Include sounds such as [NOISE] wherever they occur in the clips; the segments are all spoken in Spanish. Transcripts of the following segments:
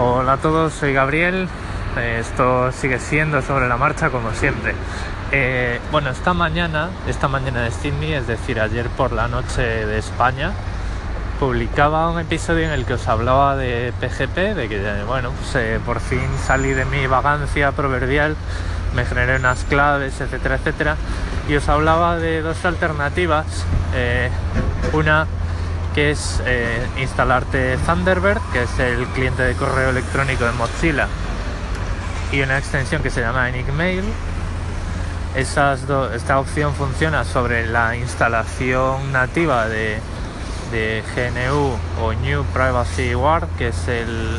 Hola a todos, soy Gabriel. Esto sigue siendo sobre la marcha como siempre. Eh, bueno, esta mañana, esta mañana de Sydney, es decir, ayer por la noche de España, publicaba un episodio en el que os hablaba de PGP, de que, bueno, pues, eh, por fin salí de mi vagancia proverbial, me generé unas claves, etcétera, etcétera, y os hablaba de dos alternativas. eh, una que es instalarte Thunderbird, que es el cliente de correo electrónico de Mozilla, y una extensión que se llama Enigmail. Esas esta opción funciona sobre la instalación nativa de, de GNU o New Privacy Guard, que es el,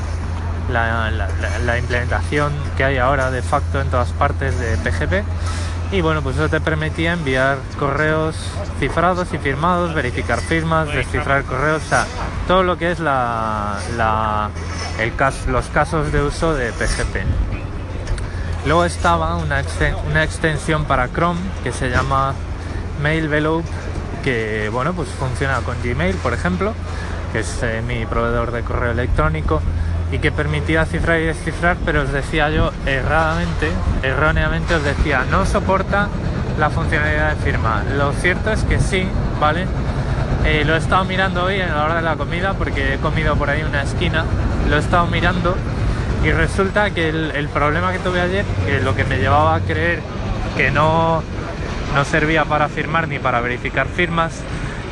la- la- la implementación que hay ahora de facto en todas partes de PGP. Y bueno, pues eso te permitía enviar correos cifrados y firmados, verificar firmas, descifrar correos, o sea, todo lo que es los casos de uso de PGP. Luego estaba una extensión para Chrome que se llama Mailvelope, que bueno, pues funciona con Gmail, por ejemplo, que es eh, mi proveedor de correo electrónico y que permitía cifrar y descifrar, pero os decía yo erradamente, erróneamente os decía, no soporta la funcionalidad de firma. Lo cierto es que sí, ¿vale? Eh, lo he estado mirando hoy en la hora de la comida porque he comido por ahí una esquina, lo he estado mirando y resulta que el, problema que tuve ayer, que lo que me llevaba a creer que no, no servía para firmar ni para verificar firmas,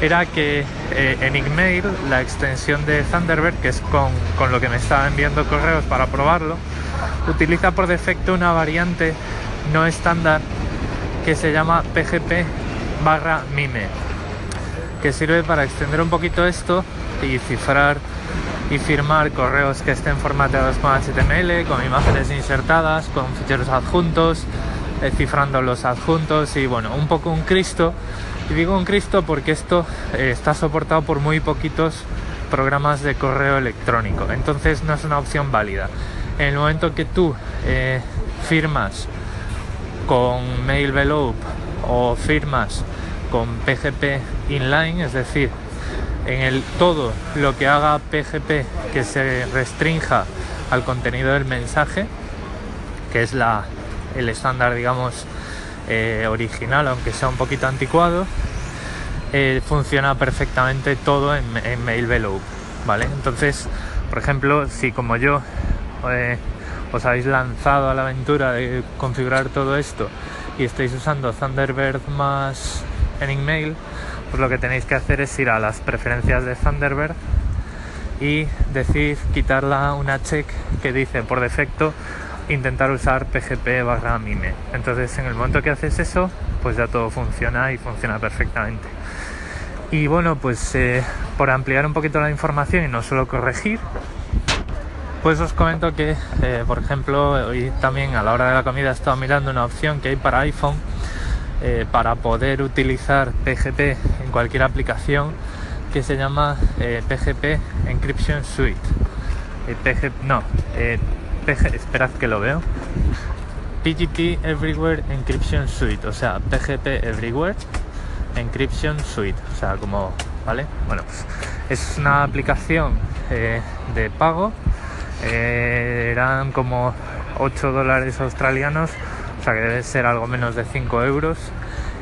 era que eh, Enigmail, la extensión de Thunderbird, que es con, con lo que me estaba enviando correos para probarlo, utiliza por defecto una variante no estándar que se llama PGP barra MIME, que sirve para extender un poquito esto y cifrar y firmar correos que estén formateados con HTML, con imágenes insertadas, con ficheros adjuntos, eh, los adjuntos y bueno, un poco un Cristo. Y digo un Cristo porque esto eh, está soportado por muy poquitos programas de correo electrónico, entonces no es una opción válida. En el momento que tú eh, firmas con Mailvelope o firmas con PGP inline, es decir, en el todo lo que haga PGP que se restrinja al contenido del mensaje, que es la, el estándar, digamos, eh, original, aunque sea un poquito anticuado, eh, funciona perfectamente todo en, en Mailvelope, ¿vale? Entonces, por ejemplo, si como yo eh, os habéis lanzado a la aventura de configurar todo esto y estáis usando Thunderbird más Enigmail, pues lo que tenéis que hacer es ir a las preferencias de Thunderbird y decir quitarla una check que dice por defecto intentar usar PGP barra mime. Entonces en el momento que haces eso, pues ya todo funciona y funciona perfectamente. Y bueno, pues eh, por ampliar un poquito la información y no solo corregir, pues os comento que, eh, por ejemplo, hoy también a la hora de la comida he estado mirando una opción que hay para iPhone eh, para poder utilizar PGP en cualquier aplicación que se llama PGP Encryption Suite. No, [LAUGHS] Esperad que lo veo. PGP Everywhere Encryption Suite, o sea, PGP Everywhere Encryption Suite, o sea, como, ¿vale? Bueno, es una aplicación eh, de pago, eh, eran como 8 dólares australianos, o sea que debe ser algo menos de 5 euros.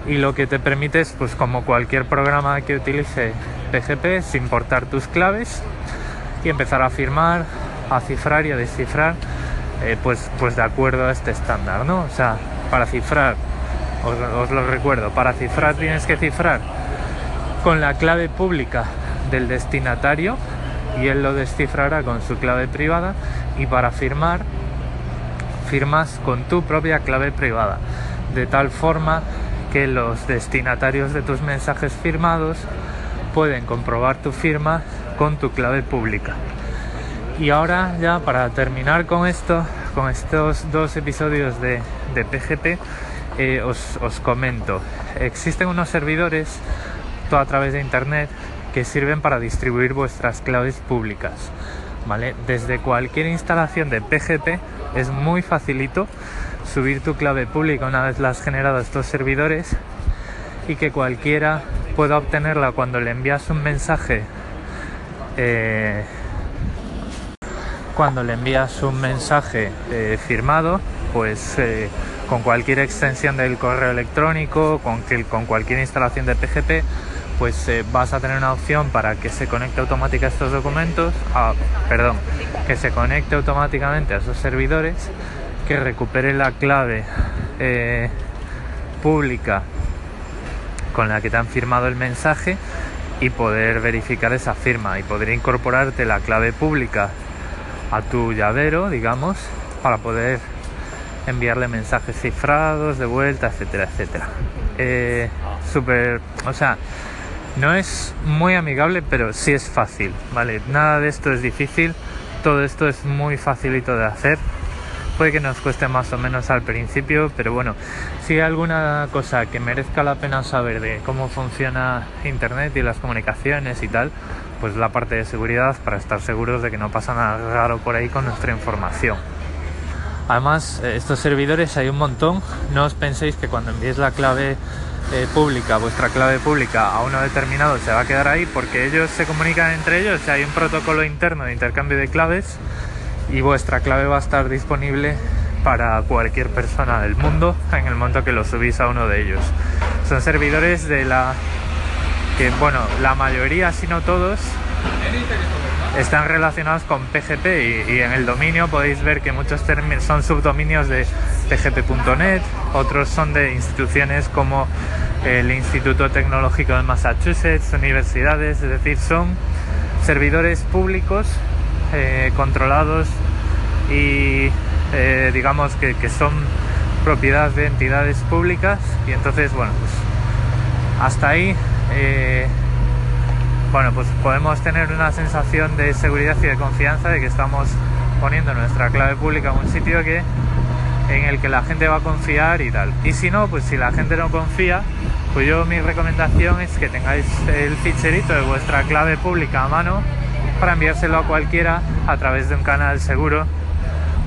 Y lo que te permite es, pues como cualquier programa que utilice PGP, es importar tus claves y empezar a firmar, a cifrar y a descifrar, eh, pues, pues de acuerdo a este estándar, ¿no? O sea, para cifrar, os, os lo recuerdo, para cifrar tienes que cifrar con la clave pública del destinatario y él lo descifrará con su clave privada y para firmar firmas con tu propia clave privada de tal forma que los destinatarios de tus mensajes firmados pueden comprobar tu firma con tu clave pública y ahora ya para terminar con esto con estos dos episodios de, PGP eh, os, os comento existen unos servidores todo a través de internet que sirven para distribuir vuestras claves públicas. ¿vale? Desde cualquier instalación de PGP es muy facilito subir tu clave pública una vez la has generado estos servidores y que cualquiera pueda obtenerla cuando le envías un mensaje eh, cuando le envías un mensaje eh, firmado, pues eh, con cualquier extensión del correo electrónico, con, cualquier instalación de PGP, pues eh, vas a tener una opción para que se conecte automáticamente a estos documentos, perdón, que se conecte automáticamente a esos servidores, que recupere la clave pública con la que te han firmado el mensaje y poder verificar esa firma y poder incorporarte la clave pública a tu llavero, digamos, para poder enviarle mensajes cifrados de vuelta, etcétera, etcétera. Eh, Súper, o sea, no es muy amigable, pero sí es fácil, ¿vale? Nada de esto es difícil, todo esto es muy facilito de hacer. Puede que nos cueste más o menos al principio, pero bueno, si hay alguna cosa que merezca la pena saber de cómo funciona Internet y las comunicaciones y tal, pues la parte de seguridad para estar seguros de que no pasa nada raro por ahí con nuestra información. Además, eh, estos servidores hay un montón. No os penséis que cuando enviéis la clave eh, pública, vuestra clave pública a uno determinado se va a quedar ahí porque ellos se comunican entre ellos. hay un protocolo interno de intercambio de claves y vuestra clave va a estar disponible para cualquier persona del mundo en el momento que lo subís a uno de ellos. Son servidores de la que, bueno, la mayoría, si no todos, están relacionados con PGP y, en el dominio podéis ver que muchos son subdominios de pgp.net, otros son de instituciones como el Instituto Tecnológico de Massachusetts, universidades, es decir, son servidores públicos eh, controlados y eh, digamos que, son propiedad de entidades públicas. Y entonces bueno pues hasta ahí eh, bueno pues podemos tener una sensación de seguridad y de confianza de que estamos poniendo nuestra clave pública en un sitio que en el que la gente va a confiar y tal. Y si no pues si la gente no confía pues yo mi recomendación es que tengáis el ficherito de vuestra clave pública a mano para enviárselo a cualquiera a través de un canal seguro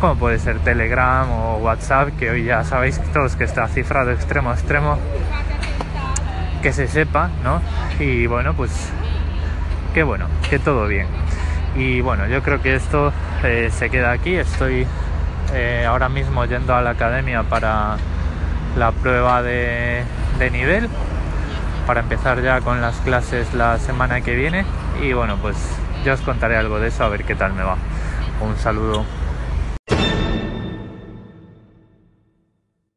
como puede ser Telegram o WhatsApp, que hoy ya sabéis todos que está cifrado extremo a extremo, que se sepa, ¿no? Y bueno, pues qué bueno, que todo bien. Y bueno, yo creo que esto eh, se queda aquí. Estoy eh, ahora mismo yendo a la academia para la prueba de nivel, para empezar ya con las clases la semana que viene. Y bueno, pues ya os contaré algo de eso, a ver qué tal me va. Un saludo.